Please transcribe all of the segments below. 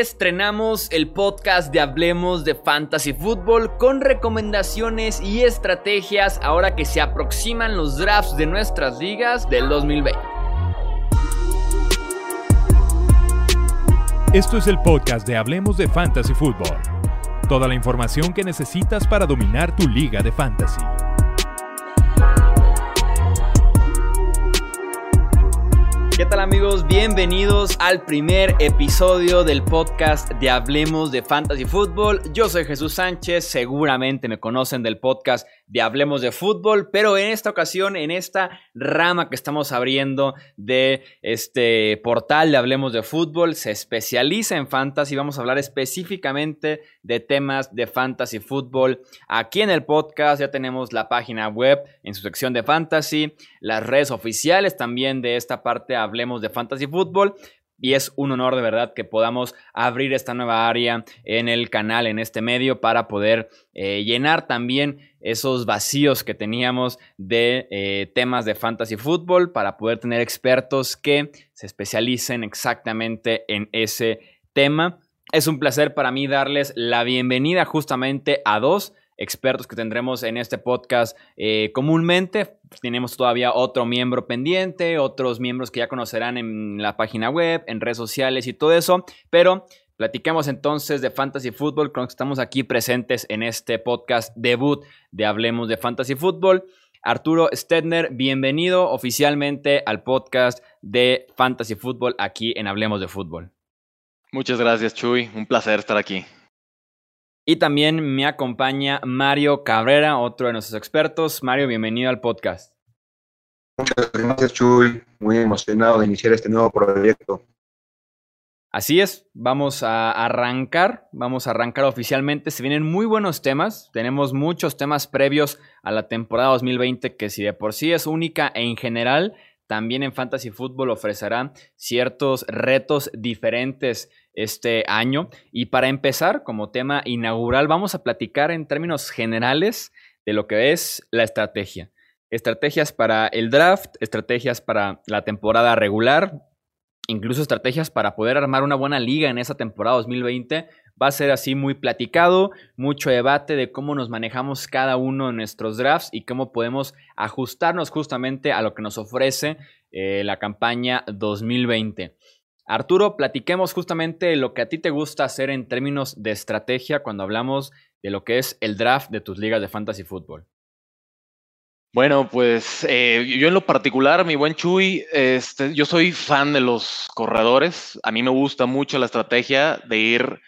estrenamos el podcast de Hablemos de Fantasy Football con recomendaciones y estrategias ahora que se aproximan los drafts de nuestras ligas del 2020. Esto es el podcast de Hablemos de Fantasy Football. Toda la información que necesitas para dominar tu liga de fantasy. ¿Qué tal amigos? Bienvenidos al primer episodio del podcast de Hablemos de Fantasy Football. Yo soy Jesús Sánchez, seguramente me conocen del podcast de Hablemos de Fútbol, pero en esta ocasión, en esta rama que estamos abriendo de este portal de Hablemos de Fútbol, se especializa en fantasy. Vamos a hablar específicamente de temas de fantasy fútbol. Aquí en el podcast ya tenemos la página web en su sección de fantasy, las redes oficiales también de esta parte Hablemos de Fantasy Fútbol y es un honor de verdad que podamos abrir esta nueva área en el canal, en este medio, para poder eh, llenar también esos vacíos que teníamos de eh, temas de fantasy fútbol, para poder tener expertos que se especialicen exactamente en ese tema. Es un placer para mí darles la bienvenida justamente a dos expertos que tendremos en este podcast eh, comúnmente. Tenemos todavía otro miembro pendiente, otros miembros que ya conocerán en la página web, en redes sociales y todo eso, pero Platicamos entonces de Fantasy Football, con que estamos aquí presentes en este podcast debut de Hablemos de Fantasy Football. Arturo Stedner, bienvenido oficialmente al podcast de Fantasy Football aquí en Hablemos de Fútbol. Muchas gracias, Chuy. Un placer estar aquí. Y también me acompaña Mario Cabrera, otro de nuestros expertos. Mario, bienvenido al podcast. Muchas gracias, Chuy. Muy emocionado de iniciar este nuevo proyecto. Así es, vamos a arrancar, vamos a arrancar oficialmente. Se vienen muy buenos temas, tenemos muchos temas previos a la temporada 2020 que si de por sí es única e en general, también en Fantasy Football ofrecerá ciertos retos diferentes este año. Y para empezar, como tema inaugural, vamos a platicar en términos generales de lo que es la estrategia. Estrategias para el draft, estrategias para la temporada regular, incluso estrategias para poder armar una buena liga en esa temporada 2020. Va a ser así muy platicado, mucho debate de cómo nos manejamos cada uno en nuestros drafts y cómo podemos ajustarnos justamente a lo que nos ofrece eh, la campaña 2020. Arturo, platiquemos justamente lo que a ti te gusta hacer en términos de estrategia cuando hablamos de lo que es el draft de tus ligas de fantasy fútbol. Bueno, pues eh, yo en lo particular, mi buen Chuy, este, yo soy fan de los corredores. A mí me gusta mucho la estrategia de ir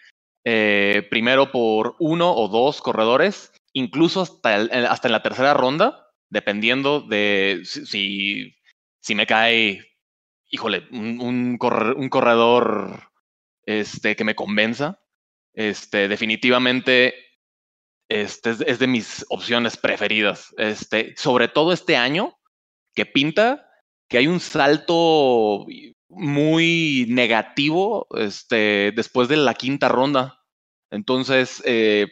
eh, primero por uno o dos corredores, incluso hasta, hasta en la tercera ronda, dependiendo de si, si me cae híjole, un, corredor este, que me convenza. Este, definitivamente este, es, de mis opciones preferidas. Sobre todo este año, que pinta que hay un salto muy negativo después de la quinta ronda. Entonces, eh,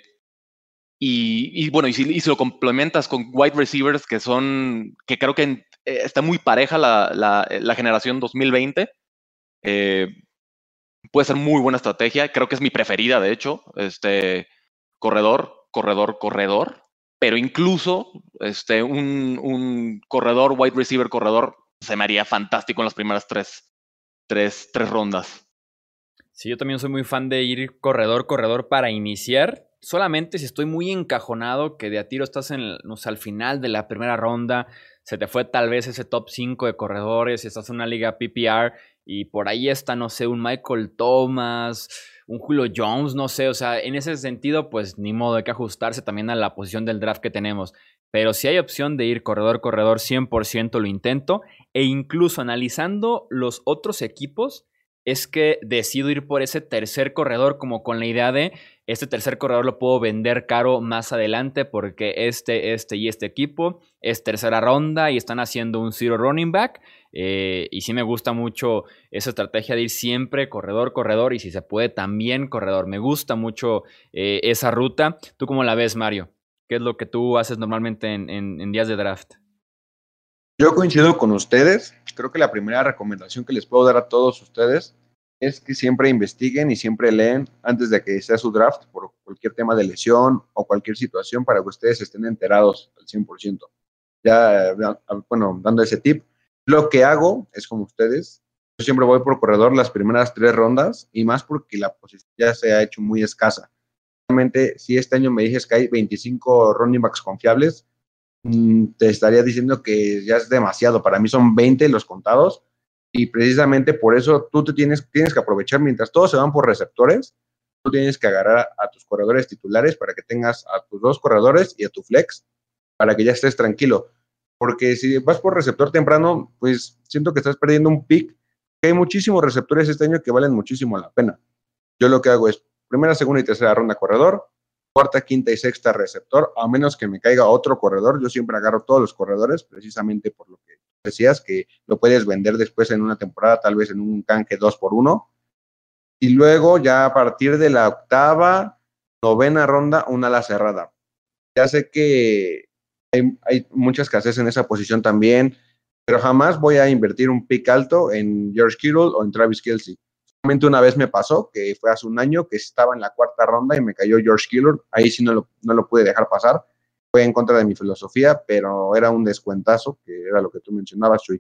y, bueno, y si, y si, lo complementas con wide receivers que son, que creo que eh, está muy pareja la, la, eh, generación 2020. Eh, puede ser muy buena estrategia. Creo que es mi preferida, de hecho. Este corredor, corredor, corredor. Pero incluso este, un, un corredor, wide receiver, corredor, se me haría fantástico en las primeras tres, tres, tres rondas. Sí, yo también soy muy fan de ir corredor, corredor para iniciar. Solamente si estoy muy encajonado, que de a tiro estás en, al final de la primera ronda, se te fue tal vez ese top 5 de corredores, estás en una liga PPR y por ahí está, no sé, un Michael Thomas, un Julio Jones, no sé, o sea, en ese sentido, pues ni modo, hay que ajustarse también a la posición del draft que tenemos. Pero si hay opción de ir corredor, corredor, 100% lo intento. E incluso analizando los otros equipos, es que decido ir por ese tercer corredor como con la idea de este tercer corredor lo puedo vender caro más adelante porque este, este y este equipo es tercera ronda y están haciendo un zero running back. Eh, y sí me gusta mucho esa estrategia de ir siempre corredor, corredor y si se puede también corredor. Me gusta mucho eh, esa ruta. ¿Tú cómo la ves, Mario? ¿Qué es lo que tú haces normalmente en días de draft? Yo coincido con ustedes. Creo que la primera recomendación que les puedo dar a todos ustedes es que siempre investiguen y siempre leen antes de que sea su draft por cualquier tema de lesión o cualquier situación para que ustedes estén enterados al 100%. Ya, bueno, dando ese tip, lo que hago es como ustedes, yo siempre voy por corredor las primeras tres rondas y más porque la posición ya se ha hecho muy escasa. Realmente, si este año me dices que hay 25 running backs confiables, mm, te estaría diciendo que ya es demasiado. Para mí son 20 los contados y precisamente por eso tú te tienes, tienes que aprovechar mientras todos se van por receptores, tú tienes que agarrar a tus corredores titulares para que tengas a tus dos corredores y a tu flex para que ya estés tranquilo. Porque si vas por receptor temprano, pues siento que estás perdiendo un pick. Hay muchísimos receptores este año que valen muchísimo la pena. Yo lo que hago es primera, segunda y tercera ronda corredor, cuarta, quinta y sexta receptor, a menos que me caiga otro corredor. Yo siempre agarro todos los corredores, precisamente por lo que decías, que lo puedes vender después en una temporada, tal vez en un canje 2 por 1 Y luego ya a partir de la octava, novena ronda, una ala cerrada. Ya sé que hay, hay mucha escasez en esa posición también, pero jamás voy a invertir un pick alto en George Kittle o en Travis Kelsey. Una vez me pasó, que fue hace un año, que estaba en la cuarta ronda y me cayó George Kittle. Ahí sí no lo, no lo pude dejar pasar fue en contra de mi filosofía, pero era un descuentazo, que era lo que tú mencionabas, Chuy.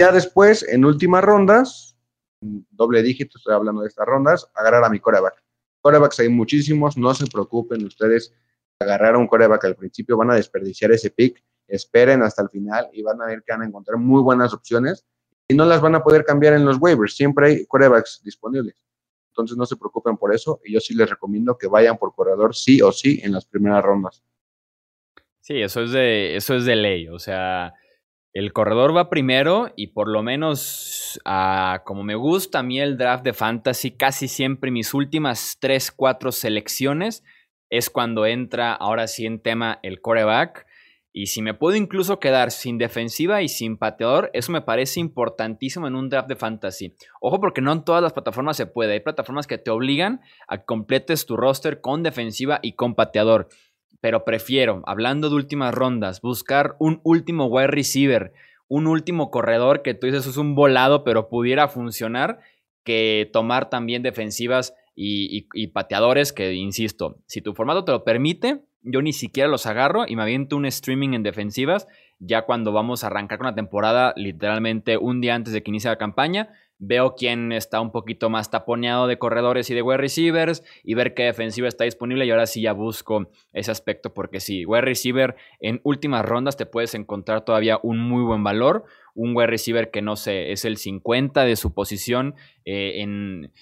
Ya después, en últimas rondas, doble dígito, estoy hablando de estas rondas, agarrar a mi coreback. Corebacks hay muchísimos, no se preocupen ustedes, agarrar un coreback al principio, van a desperdiciar ese pick, esperen hasta el final y van a ver que van a encontrar muy buenas opciones y no las van a poder cambiar en los waivers, siempre hay corebacks disponibles. Entonces no se preocupen por eso y yo sí les recomiendo que vayan por corredor sí o sí en las primeras rondas. Sí, eso es de, eso es de ley. O sea, el corredor va primero y por lo menos, ah, como me gusta a mí el draft de fantasy, casi siempre mis últimas 3, 4 selecciones es cuando entra ahora sí en tema el coreback. Y si me puedo incluso quedar sin defensiva y sin pateador, eso me parece importantísimo en un draft de fantasy. Ojo porque no en todas las plataformas se puede. Hay plataformas que te obligan a que completes tu roster con defensiva y con pateador pero prefiero, hablando de últimas rondas, buscar un último wide receiver, un último corredor que tú dices es un volado, pero pudiera funcionar, que tomar también defensivas y, pateadores que, insisto, si tu formato te lo permite, yo ni siquiera los agarro y me aviento un streaming en defensivas ya cuando vamos a arrancar con la temporada, literalmente un día antes de que inicie la campaña, veo quién está un poquito más taponeado de corredores y de wide receivers y ver qué defensiva está disponible y ahora sí ya busco ese aspecto porque sí, wide receiver en últimas rondas te puedes encontrar todavía un muy buen valor, un wide receiver que no sé, es el 50 de su posición eh, en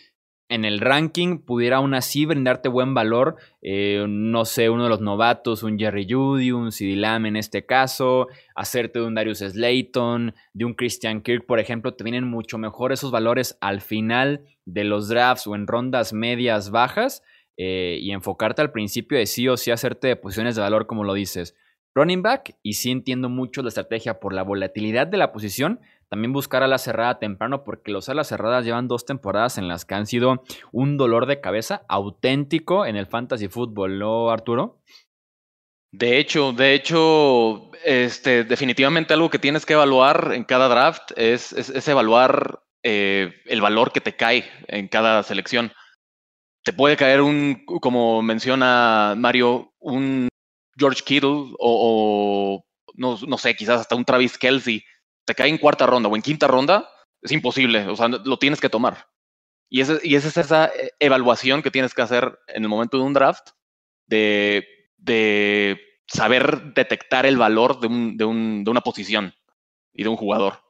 en el ranking pudiera aún así brindarte buen valor, eh, no sé, uno de los novatos, un Jerry Judy, un CD Lamb en este caso, hacerte de un Darius Slayton, de un Christian Kirk, por ejemplo, te vienen mucho mejor esos valores al final de los drafts o en rondas medias bajas eh, y enfocarte al principio de sí o sí hacerte de posiciones de valor como lo dices. Running back, y sí entiendo mucho la estrategia por la volatilidad de la posición, también buscar a la cerrada temprano porque los alas cerradas llevan dos temporadas en las que han sido un dolor de cabeza auténtico en el fantasy fútbol, ¿no, Arturo? De hecho, de hecho, este, definitivamente algo que tienes que evaluar en cada draft es, es, evaluar eh, el valor que te cae en cada selección. Te puede caer un, como menciona Mario, un George Kittle o, o no, no, sé, quizás hasta un Travis Kelsey te cae en cuarta ronda o en quinta ronda, es imposible, o sea, lo tienes que tomar. Y, y esa es esa eh, evaluación que tienes que hacer en el momento de un draft, de, de saber detectar el valor de, un, de, un, de una posición y de un jugador.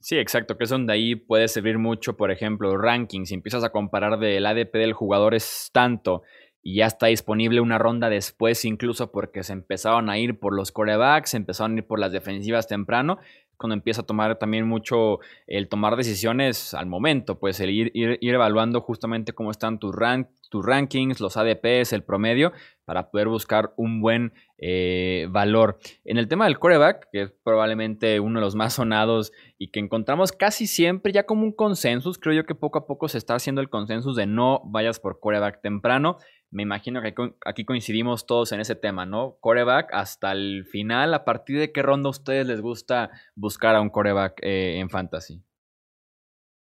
Sí, exacto, que es donde ahí puede servir mucho, por ejemplo, rankings. Si empiezas a comparar del ADP del jugador es tanto y ya está disponible una ronda después, incluso porque se empezaron a ir por los corebacks, se empezaron a ir por las defensivas temprano, cuando empieza a tomar también mucho el tomar decisiones al momento, pues el ir, ir, evaluando justamente cómo están tus, rank, tus rankings, los ADPs, el promedio, para poder buscar un buen eh, valor. En el tema del coreback, que es probablemente uno de los más sonados y que encontramos casi siempre ya como un consensus, creo yo que poco a poco se está haciendo el consensus de no vayas por coreback temprano. Me imagino que aquí coincidimos todos en ese tema, ¿no? Coreback hasta el final, ¿a partir de qué ronda a ustedes les gusta buscar a un coreback eh, en fantasy?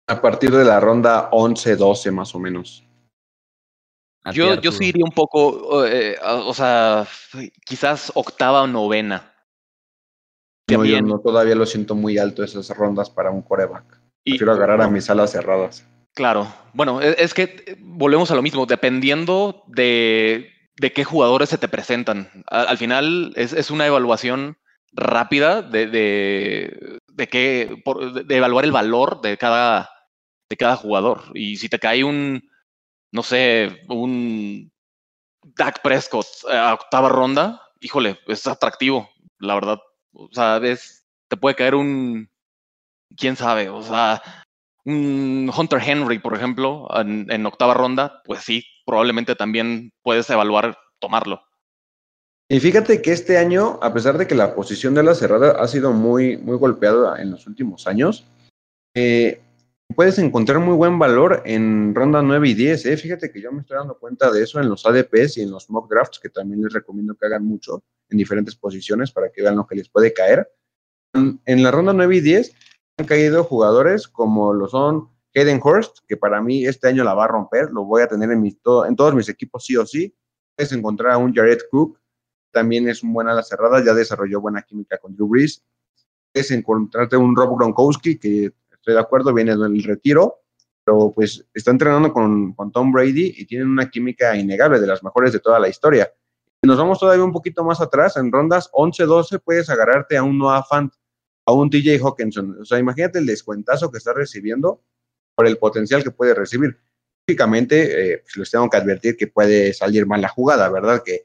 A partir de la ronda 11-12 más o menos. Yo, yo sí iría un poco, eh, o sea, quizás octava o novena. No, yo no, todavía lo siento muy alto esas rondas para un coreback. Quiero agarrar a mis alas cerradas. Claro, bueno, e, es, que volvemos a lo mismo, dependiendo de, de qué jugadores se te presentan. Al, final es, es, una evaluación rápida de, de, de, qué, de evaluar el valor de cada, de cada jugador. Y si te cae un, no sé, un Dak Prescott a octava ronda, híjole, es atractivo, la verdad. O sea, es, te puede caer un, quién sabe, o sea, un Hunter Henry, por ejemplo, en, octava ronda, pues sí, probablemente también puedes evaluar tomarlo. Y fíjate que este año, a pesar de que la posición de la cerrada ha sido muy, muy golpeada en los últimos años, eh, puedes encontrar muy buen valor en ronda 9 y 10. ¿eh? Fíjate que yo me estoy dando cuenta de eso en los ADPs y en los mock drafts, que también les recomiendo que hagan mucho en diferentes posiciones para que vean lo que les puede caer. En la ronda 9 y 10 han caído jugadores como lo son Hayden Hurst, que para mí este año la va a romper, lo voy a tener en, mis, en todos mis equipos sí o sí. Puedes encontrar a un Jared Cook, también es un buen ala cerrada, ya desarrolló buena química con Drew Brees. Puedes encontrarte un Rob Gronkowski, que estoy de acuerdo, viene del retiro, pero pues está entrenando con, con Tom Brady y tienen una química innegable, de las mejores de toda la historia. Nos vamos todavía un poquito más atrás, en rondas 11-12 puedes agarrarte a un Noah Fant, a un TJ Hawkinson. O sea, imagínate el descuentazo que está recibiendo por el potencial que puede recibir. Lógicamente, eh, pues les tengo que advertir que puede salir mal la jugada, ¿verdad? Que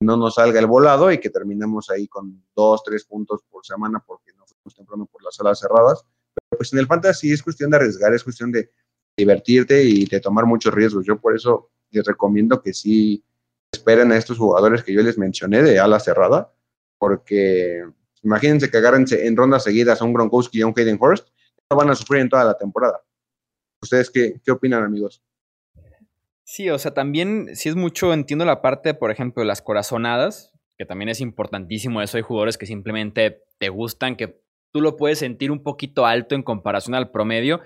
no nos salga el volado y que terminemos ahí con dos, tres puntos por semana porque no fuimos temprano por las salas cerradas. Pues en el fantasy es cuestión de arriesgar, es cuestión de divertirte y de tomar muchos riesgos. Yo por eso les recomiendo que sí esperen a estos jugadores que yo les mencioné de ala cerrada, porque Imagínense que agarren en rondas seguidas a un Gronkowski y a un Hayden Hurst, no van a sufrir en toda la temporada. ¿Ustedes qué, qué opinan, amigos? Sí, o sea, también si es mucho, entiendo la parte, por ejemplo, de las corazonadas, que también es importantísimo eso. Hay jugadores que simplemente te gustan, que tú lo puedes sentir un poquito alto en comparación al promedio,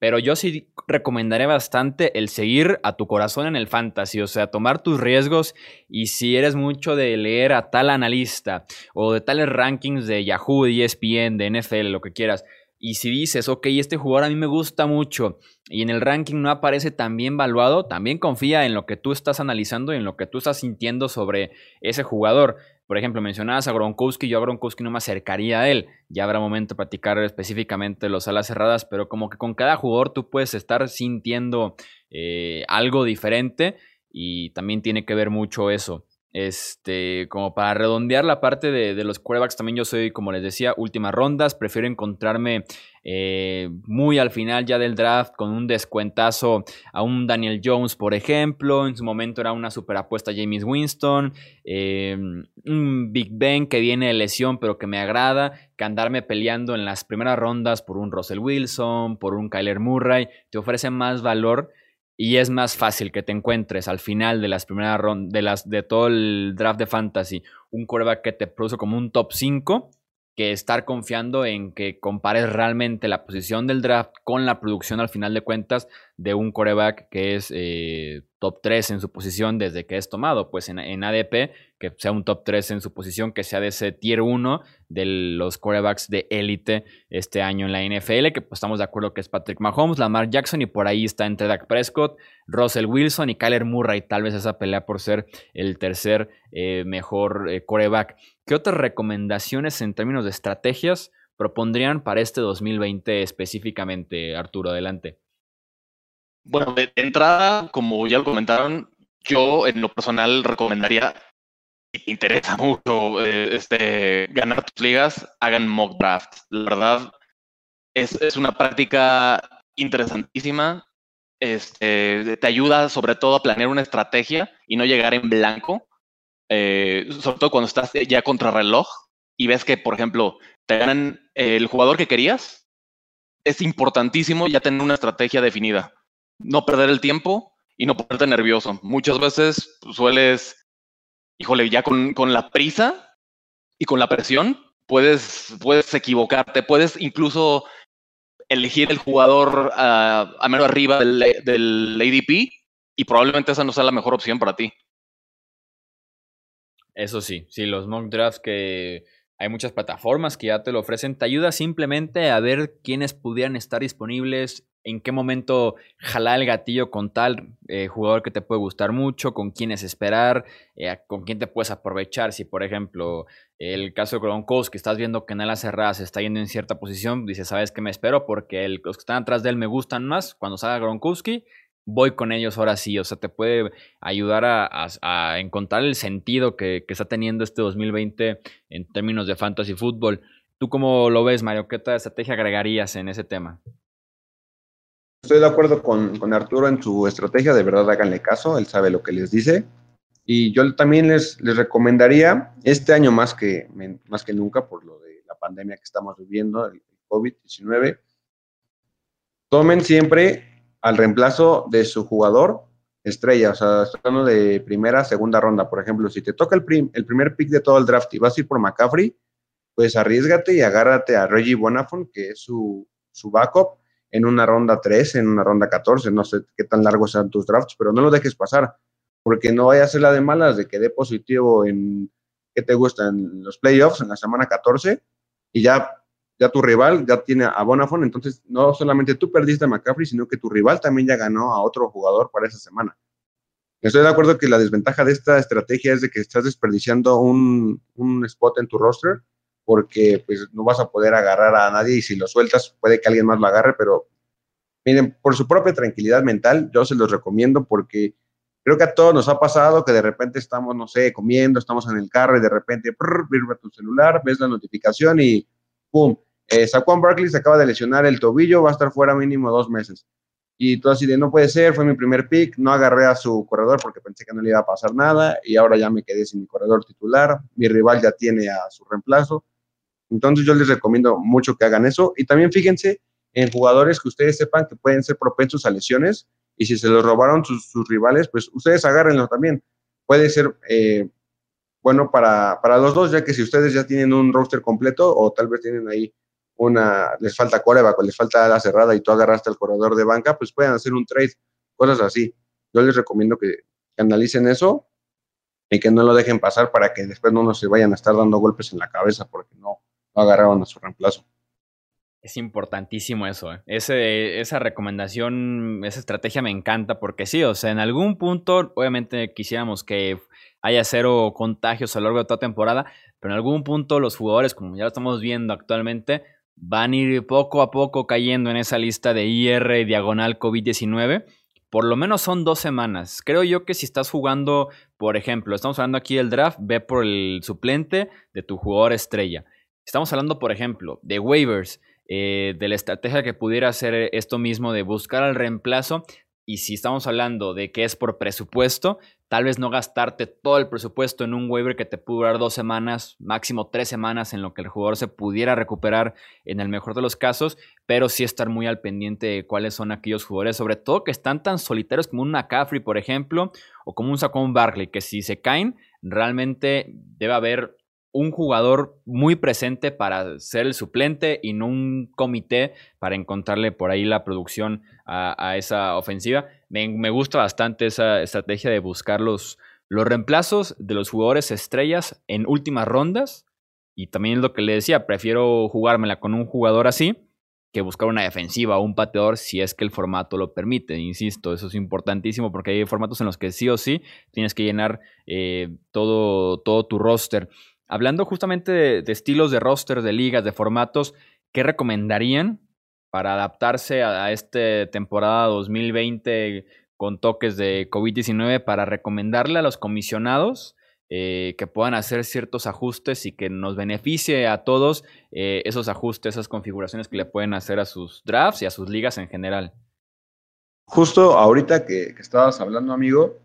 pero yo sí recomendaré bastante el seguir a tu corazón en el fantasy, o sea, tomar tus riesgos y si eres mucho de leer a tal analista o de tales rankings de Yahoo, de ESPN, de NFL, lo que quieras, y si dices, ok, este jugador a mí me gusta mucho y en el ranking no aparece tan bien valuado, también confía en lo que tú estás analizando y en lo que tú estás sintiendo sobre ese jugador. Por ejemplo, mencionabas a Gronkowski, yo a Gronkowski no me acercaría a él. Ya habrá momento de platicar específicamente los alas cerradas, pero como que con cada jugador tú puedes estar sintiendo eh, algo diferente y también tiene que ver mucho eso. Este, como para redondear la parte de, los quarterbacks, también yo soy, como les decía, últimas rondas. Prefiero encontrarme eh, muy al final ya del draft con un descuentazo a un Daniel Jones, por ejemplo. En su momento era una super apuesta a James Winston. Eh, un Big Ben que viene de lesión, pero que me agrada. Que andarme peleando en las primeras rondas por un Russell Wilson, por un Kyler Murray. Te ofrece más valor y es más fácil que te encuentres al final de las primeras rondas, de, las, de todo el draft de fantasy, un quarterback que te produce como un top 5 que estar confiando en que compares realmente la posición del draft con la producción al final de cuentas de un coreback que es eh, top 3 en su posición desde que es tomado. Pues en, ADP, que sea un top 3 en su posición, que sea de ese tier 1 de los corebacks de élite este año en la NFL, que pues estamos de acuerdo que es Patrick Mahomes, Lamar Jackson y por ahí está entre Dak Prescott, Russell Wilson y Kyler Murray. Tal vez esa pelea por ser el tercer eh, mejor eh, coreback. ¿Qué otras recomendaciones en términos de estrategias propondrían para este 2020 específicamente, Arturo? Adelante. Bueno, de, entrada, como ya lo comentaron, yo en lo personal recomendaría, interesa mucho eh, este, ganar tus ligas, hagan mock draft. La verdad, es, es una práctica interesantísima. Este, te ayuda sobre todo a planear una estrategia y no llegar en blanco eh, sobre todo cuando estás ya contra reloj y ves que, por ejemplo, te ganan el jugador que querías, es importantísimo ya tener una estrategia definida. No perder el tiempo y no ponerte nervioso. Muchas veces sueles, híjole, ya con, con la prisa y con la presión, puedes, puedes equivocarte, puedes incluso elegir el jugador a, a menos arriba del, del ADP y probablemente esa no sea la mejor opción para ti. Eso sí, sí, los mock drafts que hay muchas plataformas que ya te lo ofrecen, te ayuda simplemente a ver quiénes pudieran estar disponibles, en qué momento jalar el gatillo con tal eh, jugador que te puede gustar mucho, con quiénes esperar, eh, con quién te puedes aprovechar. Si, por ejemplo, el caso de Gronkowski, estás viendo que en la cerrada se está yendo en cierta posición, dices, ¿sabes qué me espero? Porque los que están atrás de él me gustan más. Cuando salga Gronkowski, voy con ellos ahora sí. O sea, te puede ayudar a, encontrar el sentido que, está teniendo este 2020 en términos de fantasy fútbol. ¿Tú cómo lo ves, Mario? ¿Qué tal estrategia agregarías en ese tema? Estoy de acuerdo con, Arturo en su estrategia, de verdad háganle caso, él sabe lo que les dice. Y yo también les, les recomendaría, este año más que, más que nunca, por lo de la pandemia que estamos viviendo, el COVID-19, tomen siempre al reemplazo de su jugador estrella, o sea, de primera, segunda ronda, por ejemplo, si te toca el, primer pick de todo el draft y vas a ir por McCaffrey, pues arriesgate y agárrate a Reggie Bonafont, que es su, su backup, en una ronda 3, en una ronda 14, no sé qué tan largos sean tus drafts, pero no lo dejes pasar, porque no vaya a ser la de malas de que dé positivo en, ¿qué te gusta? En los playoffs, en la semana 14, y ya ya tu rival ya tiene a Bonafont, entonces no solamente tú perdiste a McCaffrey, sino que tu rival también ya ganó a otro jugador para esa semana. Estoy de acuerdo que la desventaja de esta estrategia es de que estás desperdiciando un, un spot en tu roster porque pues no vas a poder agarrar a nadie y si lo sueltas puede que alguien más lo agarre, pero miren, por su propia tranquilidad mental, yo se los recomiendo porque creo que a todos nos ha pasado que de repente estamos, no sé, comiendo, estamos en el carro y de repente brrr, tu celular, ves la notificación y ¡pum! Eh, Saquon Barkley se acaba de lesionar el tobillo, va a estar fuera mínimo dos meses. Y todo así de, no puede ser, fue mi primer pick, no agarré a su corredor porque pensé que no le iba a pasar nada y ahora ya me quedé sin mi corredor titular, mi rival ya tiene a su reemplazo. Entonces yo les recomiendo mucho que hagan eso y también fíjense en jugadores que ustedes sepan que pueden ser propensos a lesiones y si se los robaron sus, rivales, pues ustedes agárrenlo también. Puede ser eh, bueno para, para los dos, ya que si ustedes ya tienen un roster completo o tal vez tienen ahí una, les falta coreback les falta la cerrada y tú agarraste al corredor de banca, pues pueden hacer un trade, cosas así. Yo les recomiendo que, analicen eso y que no lo dejen pasar para que después no nos se vayan a estar dando golpes en la cabeza porque no, no agarraron a su reemplazo. Es importantísimo eso. ¿eh? Ese, esa recomendación, esa estrategia me encanta porque sí, o sea, en algún punto, obviamente quisiéramos que haya cero contagios a lo largo de toda temporada, pero en algún punto los jugadores, como ya lo estamos viendo actualmente, van a ir poco a poco cayendo en esa lista de IR diagonal COVID-19. Por lo menos son dos semanas. Creo yo que si estás jugando, por ejemplo, estamos hablando aquí del draft, ve por el suplente de tu jugador estrella. Estamos hablando, por ejemplo, de waivers, eh, de la estrategia que pudiera hacer esto mismo de buscar al reemplazo. Y si estamos hablando de que es por presupuesto, tal vez no gastarte todo el presupuesto en un waiver que te puede durar dos semanas, máximo tres semanas, en lo que el jugador se pudiera recuperar en el mejor de los casos, pero sí estar muy al pendiente de cuáles son aquellos jugadores, sobre todo que están tan solitarios como un McCaffrey, por ejemplo, o como un Saquon Barkley, que si se caen, realmente debe haber un jugador muy presente para ser el suplente y no un comité para encontrarle por ahí la producción a, esa ofensiva. Me, gusta bastante esa estrategia de buscar los, los reemplazos de los jugadores estrellas en últimas rondas. Y también lo que le decía, prefiero jugármela con un jugador así que buscar una defensiva o un pateador si es que el formato lo permite. Insisto, eso es importantísimo porque hay formatos en los que sí o sí tienes que llenar eh, todo, todo tu roster. Hablando justamente de, estilos de roster, de ligas, de formatos, ¿qué recomendarían para adaptarse a, esta temporada 2020 con toques de COVID-19 para recomendarle a los comisionados eh, que puedan hacer ciertos ajustes y que nos beneficie a todos eh, esos ajustes, esas configuraciones que le pueden hacer a sus drafts y a sus ligas en general? Justo ahorita que, que estabas hablando, amigo,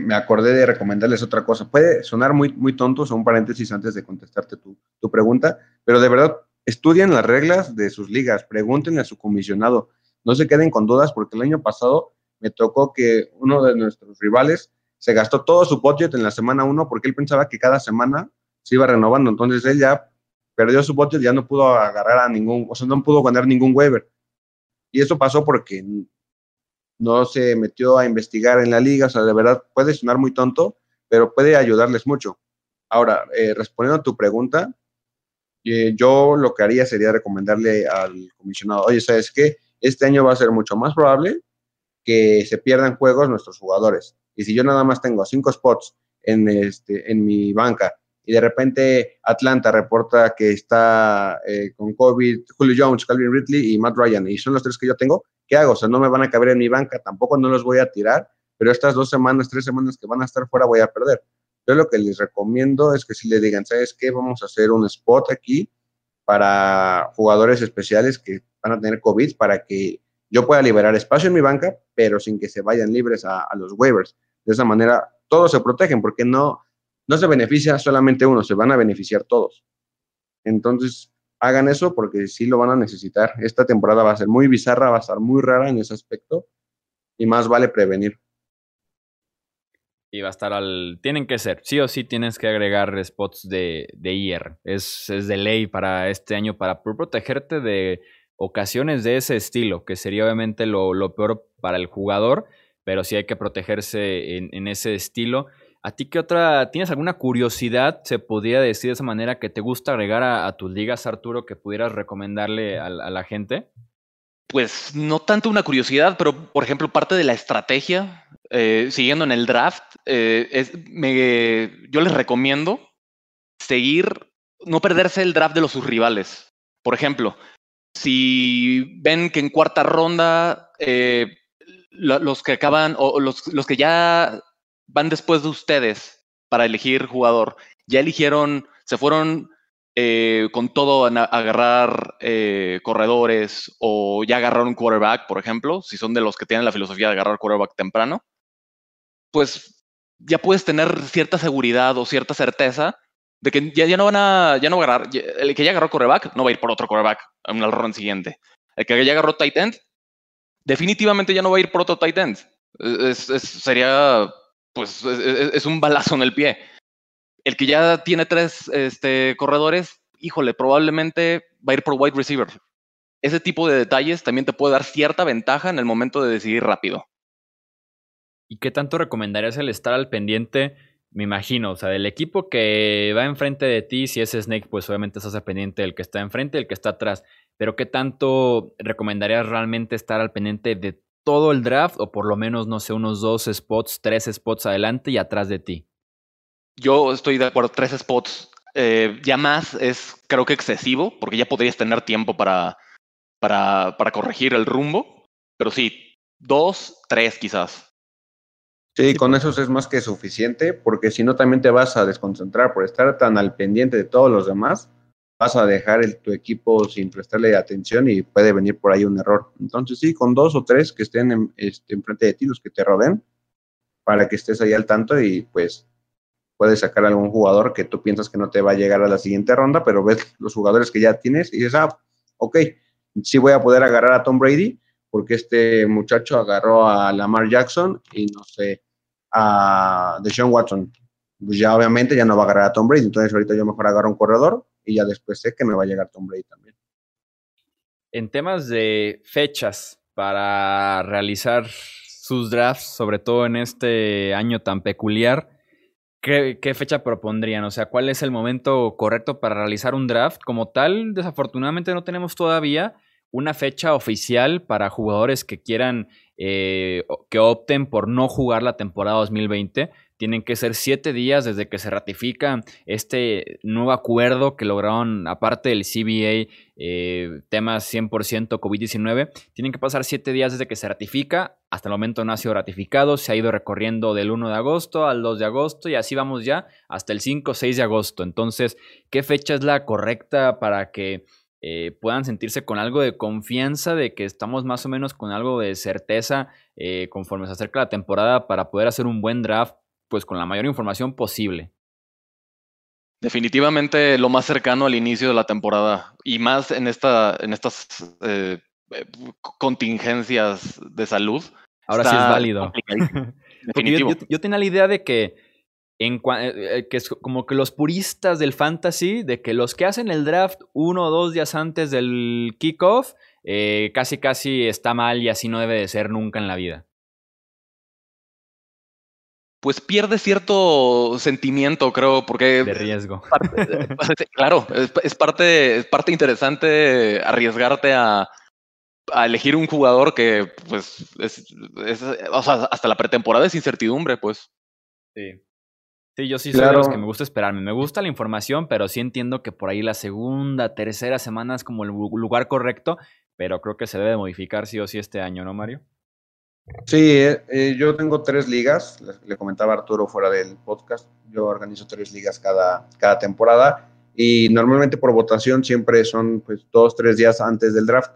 me acordé de recomendarles otra cosa. Puede sonar muy, muy tonto, son paréntesis antes de contestarte tu, tu pregunta, pero de verdad, estudien las reglas de sus ligas, pregúntenle a su comisionado, no se queden con dudas porque el año pasado me tocó que uno de nuestros rivales se gastó todo su budget en la semana 1 porque él pensaba que cada semana se iba renovando, entonces él ya perdió su y ya no pudo agarrar a ningún, o sea, no pudo ganar ningún waiver. Y eso pasó porque no se metió a investigar en la liga, o sea, de verdad puede sonar muy tonto, pero puede ayudarles mucho. Ahora, eh, respondiendo a tu pregunta, eh, yo lo que haría sería recomendarle al comisionado, oye, ¿sabes qué? Este año va a ser mucho más probable que se pierdan juegos nuestros jugadores. Y si yo nada más tengo cinco spots en, este, en mi banca y de repente Atlanta reporta que está eh, con COVID Julio Jones, Calvin Ridley y Matt Ryan, y son los tres que yo tengo, ¿qué hago? O sea, no me van a caber en mi banca, tampoco no los voy a tirar, pero estas dos semanas, tres semanas que van a estar fuera voy a perder. Yo lo que les recomiendo es que si le digan, ¿sabes qué? Vamos a hacer un spot aquí para jugadores especiales que van a tener COVID para que yo pueda liberar espacio en mi banca, pero sin que se vayan libres a, a los waivers. De esa manera, todos se protegen porque no, no se beneficia solamente uno, se van a beneficiar todos. Entonces, hagan eso porque sí lo van a necesitar. Esta temporada va a ser muy bizarra, va a estar muy rara en ese aspecto y más vale prevenir. Y va a estar al... Tienen que ser, sí o sí tienes que agregar spots de, de IR. Es, es de ley para este año para protegerte de ocasiones de ese estilo, que sería obviamente lo, lo peor para el jugador, pero sí hay que protegerse en ese estilo. ¿A ti qué otra, tienes alguna curiosidad, se podría decir de esa manera, que te gusta agregar a, tus ligas, Arturo, que pudieras recomendarle a, la gente? Pues no tanto una curiosidad, pero por ejemplo, parte de la estrategia, eh, siguiendo en el draft, eh, es, me, yo les recomiendo seguir, no perderse el draft de los sus rivales. Por ejemplo, si ven que en cuarta ronda eh, los que acaban, o los, los que ya van después de ustedes para elegir jugador. Ya eligieron, se fueron eh, con todo a, agarrar eh, corredores o ya agarraron quarterback, por ejemplo, si son de los que tienen la filosofía de agarrar quarterback temprano, pues ya puedes tener cierta seguridad o cierta certeza de que ya, ya no van a, ya no va a agarrar, el que ya agarró quarterback no va a ir por otro quarterback en el run siguiente. El que ya agarró tight end, definitivamente ya no va a ir por otro tight end. sería pues es, un balazo en el pie. El que ya tiene tres este, corredores, híjole, probablemente va a ir por wide receiver. Ese tipo de detalles también te puede dar cierta ventaja en el momento de decidir rápido. ¿Y qué tanto recomendarías el estar al pendiente? Me imagino, o sea, del equipo que va enfrente de ti, si es Snake, pues obviamente estás al pendiente del que está enfrente, del que está atrás. Pero ¿qué tanto recomendarías realmente estar al pendiente de todo el draft o por lo menos, no sé, unos dos spots, tres spots adelante y atrás de ti? Yo estoy de acuerdo, tres spots. Eh, ya más es creo que excesivo porque ya podrías tener tiempo para, para, para corregir el rumbo. Pero sí, dos, tres quizás. Sí, con eso es más que suficiente, porque si no también te vas a desconcentrar por estar tan al pendiente de todos los demás vas a dejar el, tu equipo sin prestarle atención y puede venir por ahí un error. Entonces sí, con dos o tres que estén en, este, enfrente de ti, los que te rodeen, para que estés ahí al tanto y pues puedes sacar algún jugador que tú piensas que no te va a llegar a la siguiente ronda, pero ves los jugadores que ya tienes y dices, ah, ok, sí voy a poder agarrar a Tom Brady porque este muchacho agarró a Lamar Jackson y no sé, a Deshaun Watson. Pues ya obviamente ya no va a agarrar a Tom Brady, entonces ahorita yo mejor agarro un corredor y ya después sé que me va a llegar Tom Brady también. En temas de fechas para realizar sus drafts, sobre todo en este año tan peculiar, ¿qué, ¿qué, fecha propondrían? O sea, ¿cuál es el momento correcto para realizar un draft? Como tal, desafortunadamente no tenemos todavía una fecha oficial para jugadores que quieran, eh, que opten por no jugar la temporada 2020 tienen que ser siete días desde que se ratifica este nuevo acuerdo que lograron, aparte del CBA, eh, temas 100% COVID-19. Tienen que pasar siete días desde que se ratifica. Hasta el momento no ha sido ratificado. Se ha ido recorriendo del 1 de agosto al 2 de agosto y así vamos ya hasta el 5 o 6 de agosto. Entonces, ¿qué fecha es la correcta para que eh, puedan sentirse con algo de confianza de que estamos más o menos con algo de certeza eh, conforme se acerca la temporada para poder hacer un buen draft pues con la mayor información posible. Definitivamente lo más cercano al inicio de la temporada y más en, esta, en estas eh, eh, contingencias de salud. Ahora sí es válido. yo, tenía la idea de que en, que es como que los puristas del fantasy, de que los que hacen el draft uno o dos días antes del kickoff, casi casi está mal y así no debe de ser nunca en la vida pues pierde cierto sentimiento, creo, porque... De riesgo. claro, es, parte, es parte interesante arriesgarte a, elegir un jugador que, pues, es, o sea, hasta la pretemporada es incertidumbre, pues. Sí. Sí, yo sí soy de los que me gusta esperarme. Me gusta la información, pero sí entiendo que por ahí la segunda, tercera semana es como el lugar correcto, pero creo que se debe modificar sí o sí este año, ¿no, Mario? Sí, eh, eh, yo tengo tres ligas, le, comentaba Arturo fuera del podcast, yo organizo tres ligas cada, cada temporada y normalmente por votación siempre son pues dos, tres días antes del draft.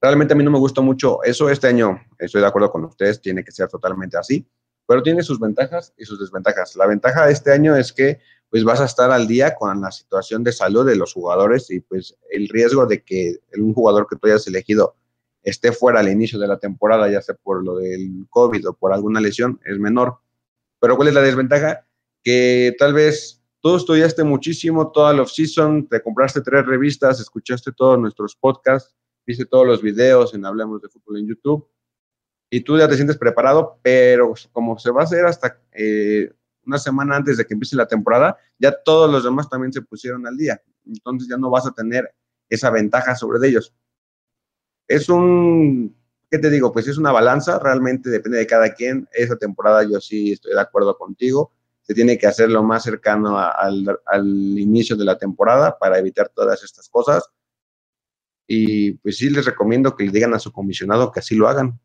Realmente a mí no me gusta mucho eso, este año estoy de acuerdo con ustedes, tiene que ser totalmente así, pero tiene sus ventajas y sus desventajas. La ventaja de este año es que pues vas a estar al día con la situación de salud de los jugadores y pues el riesgo de que un jugador que tú hayas elegido esté fuera al inicio de la temporada, ya sea por lo del COVID o por alguna lesión, es menor. Pero ¿cuál es la desventaja? Que tal vez tú estudiaste muchísimo toda la off-season, te compraste tres revistas, escuchaste todos nuestros podcasts, viste todos los videos en Hablemos de Fútbol en YouTube, y tú ya te sientes preparado, pero como se va a hacer hasta eh, una semana antes de que empiece la temporada, ya todos los demás también se pusieron al día. Entonces ya no vas a tener esa ventaja sobre ellos es un, ¿qué te digo? Pues es una balanza, realmente depende de cada quien. Esa temporada yo sí estoy de acuerdo contigo. Se tiene que hacer lo más cercano al, inicio de la temporada para evitar todas estas cosas. Y pues sí les recomiendo que le digan a su comisionado que así lo hagan,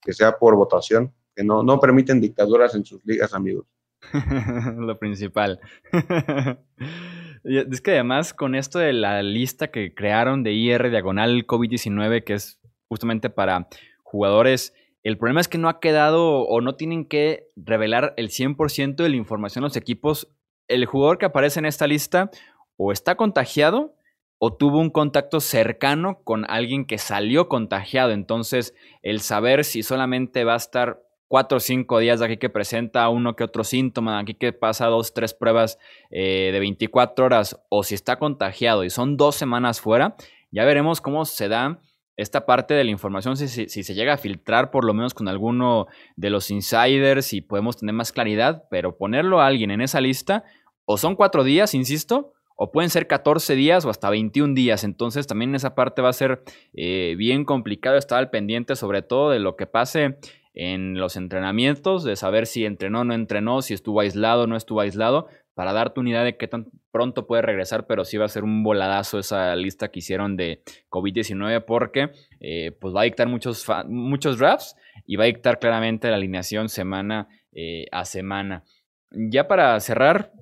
que sea por votación, que no, no permiten dictaduras en sus ligas, amigos. lo principal. Es que además con esto de la lista que crearon de IR diagonal COVID-19, que es justamente para jugadores, el problema es que no ha quedado o no tienen que revelar el 100% de la información los equipos. El jugador que aparece en esta lista o está contagiado o tuvo un contacto cercano con alguien que salió contagiado. Entonces, el saber si solamente va a estar cuatro o cinco días de aquí que presenta uno que otro síntoma, aquí que pasa dos, tres pruebas eh, de 24 horas, o si está contagiado y son dos semanas fuera, ya veremos cómo se da esta parte de la información, si, si, se llega a filtrar por lo menos con alguno de los insiders y podemos tener más claridad, pero ponerlo a alguien en esa lista, o son cuatro días, insisto, o pueden ser 14 días o hasta 21 días. Entonces también esa parte va a ser eh, bien complicado estar al pendiente sobre todo de lo que pase en los entrenamientos, de saber si entrenó o no entrenó, si estuvo aislado o no estuvo aislado, para darte una idea de qué tan pronto puede regresar, pero sí va a ser un voladazo esa lista que hicieron de COVID-19 porque eh, pues va a dictar muchos, muchos drafts y va a dictar claramente la alineación semana eh, a semana. Ya para cerrar,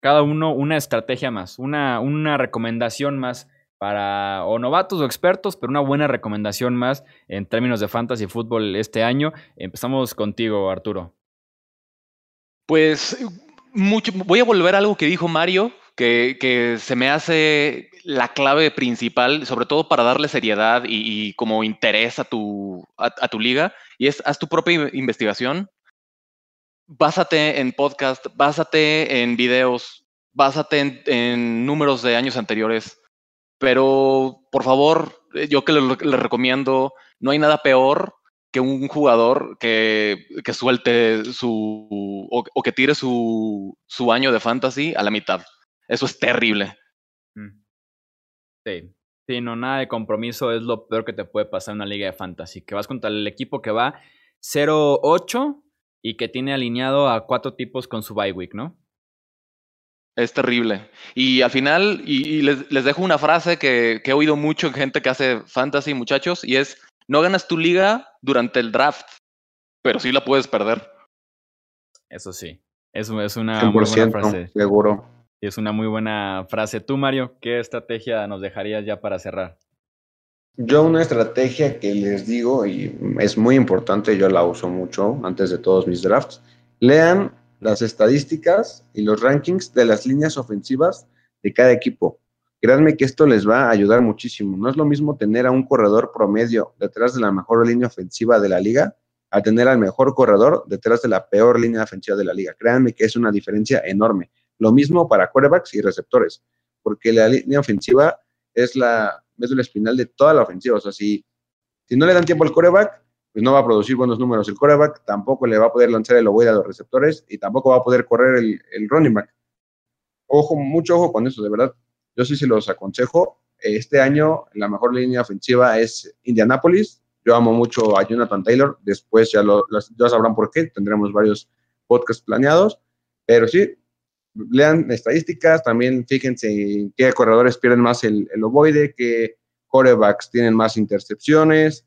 cada uno una estrategia más, una, una recomendación más para o novatos o expertos, pero una buena recomendación más en términos de fantasy fútbol este año. Empezamos contigo, Arturo. Pues mucho, voy a volver a algo que dijo Mario, que, se me hace la clave principal, sobre todo para darle seriedad y, como interés a tu, a, tu liga, y es haz tu propia investigación. Básate en podcast, básate en videos, básate en números de años anteriores pero, por favor, eh, yo que le, recomiendo, no hay nada peor que un jugador que, que suelte su o, que tire su, su, año de fantasy a la mitad. Eso es terrible. Mm. Sí. Sí, no, nada de compromiso es lo peor que te puede pasar en una liga de fantasy. Que vas contra el equipo que va 0-8 y que tiene alineado a cuatro tipos con su bye week, ¿no? Es terrible. Y al final, y, les, dejo una frase que, he oído mucho en gente que hace fantasy, muchachos, y es, no ganas tu liga durante el draft, pero sí la puedes perder. Eso sí, es, es una muy buena frase. Seguro. Es una muy buena frase. Tú, Mario, ¿qué estrategia nos dejarías ya para cerrar? Yo una estrategia que les digo, y es muy importante, yo la uso mucho antes de todos mis drafts, lean las estadísticas y los rankings de las líneas ofensivas de cada equipo. Créanme que esto les va a ayudar muchísimo. No es lo mismo tener a un corredor promedio detrás de la mejor línea ofensiva de la liga a tener al mejor corredor detrás de la peor línea ofensiva de la liga. Créanme que es una diferencia enorme. Lo mismo para quarterbacks y receptores, porque la línea ofensiva es la médula espinal de toda la ofensiva. O sea, si, si no le dan tiempo al quarterback, pues no va a producir buenos números el quarterback, tampoco le va a poder lanzar el ovoide a los receptores y tampoco va a poder correr el, el running back. Ojo, mucho ojo con eso, de verdad. Yo sí se los aconsejo. Este año la mejor línea ofensiva es Indianapolis. Yo amo mucho a Jonathan Taylor. Después ya, lo, ya sabrán por qué. Tendremos varios podcasts planeados. Pero sí, lean estadísticas. También fíjense qué corredores pierden más el, el ovoide, qué corebacks tienen más intercepciones,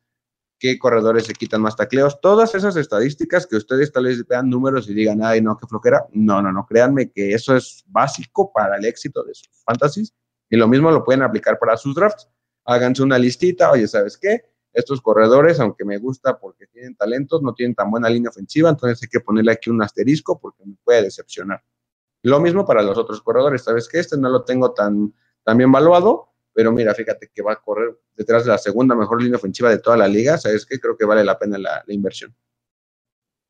qué corredores se quitan más tacleos, todas esas estadísticas que ustedes tal vez vean números y digan, ay, no, qué flojera. No, no, no, créanme que eso es básico para el éxito de sus fantasies y lo mismo lo pueden aplicar para sus drafts. Háganse una listita, oye, ¿sabes qué? Estos corredores, aunque me gusta porque tienen talentos, no tienen tan buena línea ofensiva, entonces hay que ponerle aquí un asterisco porque me puede decepcionar. Lo mismo para los otros corredores, ¿sabes qué? Este no lo tengo tan, tan bien valuado, pero mira, fíjate que va a correr detrás de la segunda mejor línea ofensiva de toda la liga, ¿sabes qué? Creo que vale la pena la, inversión.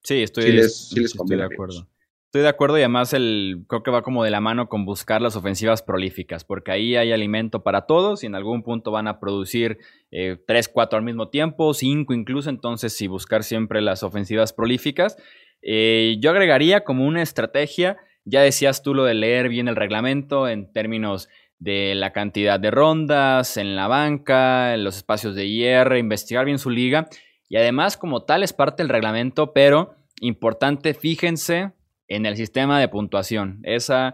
Sí, estoy, de acuerdo. Estoy de acuerdo y además el, creo que va como de la mano con buscar las ofensivas prolíficas, porque ahí hay alimento para todos y en algún punto van a producir eh, tres, cuatro al mismo tiempo, cinco incluso, entonces sí buscar siempre las ofensivas prolíficas. Eh, yo agregaría como una estrategia, ya decías tú lo de leer bien el reglamento en términos de la cantidad de rondas en la banca, en los espacios de IR, investigar bien su liga. Y además, como tal, es parte del reglamento, pero importante, fíjense en el sistema de puntuación. Esa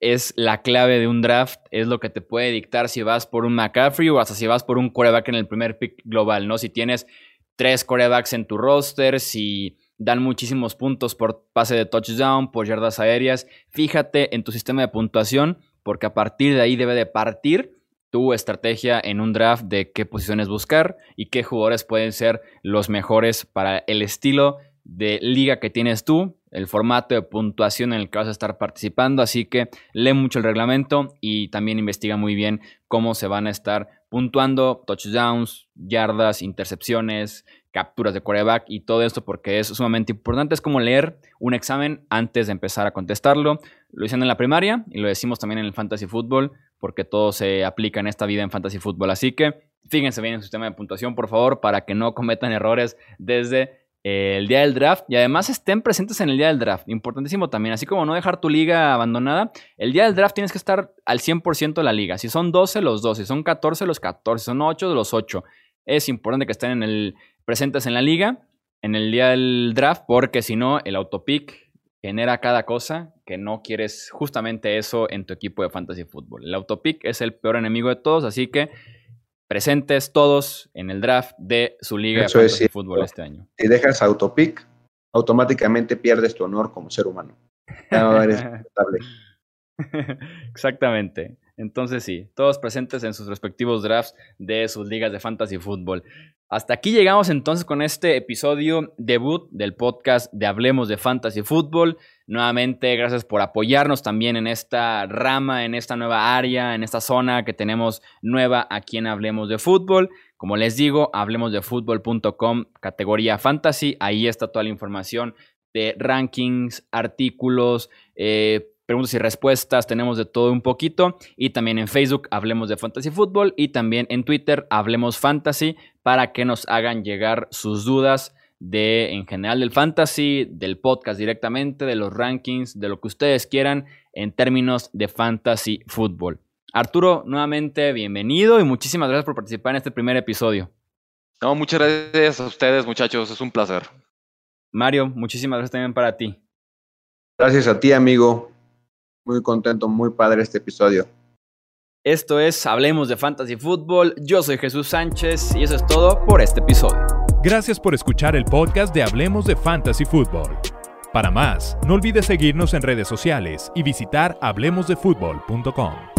es la clave de un draft, es lo que te puede dictar si vas por un McCaffrey o hasta si vas por un coreback en el primer pick global, ¿no? Si tienes tres corebacks en tu roster, si dan muchísimos puntos por pase de touchdown, por yardas aéreas, fíjate en tu sistema de puntuación porque a partir de ahí debe de partir tu estrategia en un draft de qué posiciones buscar y qué jugadores pueden ser los mejores para el estilo de liga que tienes tú, el formato de puntuación en el que vas a estar participando, así que lee mucho el reglamento y también investiga muy bien cómo se van a estar puntuando touchdowns, yardas, intercepciones, capturas de quarterback y todo esto porque es sumamente importante. Es como leer un examen antes de empezar a contestarlo. Lo dicen en la primaria y lo decimos también en el fantasy fútbol porque todo se aplica en esta vida en fantasy fútbol. Así que fíjense bien en su sistema de puntuación, por favor, para que no cometan errores desde el día del draft y además estén presentes en el día del draft. Importantísimo también, así como no dejar tu liga abandonada, el día del draft tienes que estar al 100% de la liga. Si son 12, los 12, si son 14, los 14, si son 8, los 8. Es importante que estén en el, presentes en la liga en el día del draft porque si no, el autopick genera cada cosa que no quieres justamente eso en tu equipo de fantasy fútbol. El autopick es el peor enemigo de todos, así que presentes todos en el draft de su liga de fantasy fútbol este año. Si dejas autopick, automáticamente pierdes tu honor como ser humano. No eres Exactamente. Entonces sí, todos presentes en sus respectivos drafts de sus ligas de fantasy fútbol. Hasta aquí llegamos entonces con este episodio debut del podcast de Hablemos de Fantasy Fútbol. Nuevamente, gracias por apoyarnos también en esta rama, en esta nueva área, en esta zona que tenemos nueva aquí en Hablemos de Fútbol. Como les digo, hablemosdefutbol.com, categoría fantasy. Ahí está toda la información de rankings, artículos, eh, preguntas y respuestas, tenemos de todo un poquito. Y también en Facebook hablemos de Fantasy Fútbol y también en Twitter hablemos Fantasy para que nos hagan llegar sus dudas de en general del fantasy, del podcast directamente, de los rankings, de lo que ustedes quieran en términos de fantasy fútbol. Arturo, nuevamente bienvenido y muchísimas gracias por participar en este primer episodio. No, muchas gracias a ustedes, muchachos, es un placer. Mario, muchísimas gracias también para ti. Gracias a ti, amigo muy contento, muy padre este episodio. Esto es Hablemos de Fantasy Football. Yo soy Jesús Sánchez y eso es todo por este episodio. Gracias por escuchar el podcast de Hablemos de Fantasy Football. Para más, no olvides seguirnos en redes sociales y visitar hablemosdefutbol.com.